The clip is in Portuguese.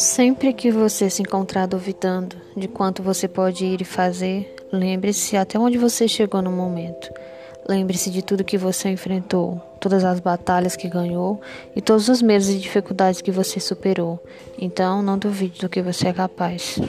Sempre que você se encontrar duvidando de quanto você pode ir e fazer, lembre-se até onde você chegou no momento. Lembre-se de tudo que você enfrentou, todas as batalhas que ganhou e todos os medos e dificuldades que você superou. Então, não duvide do que você é capaz.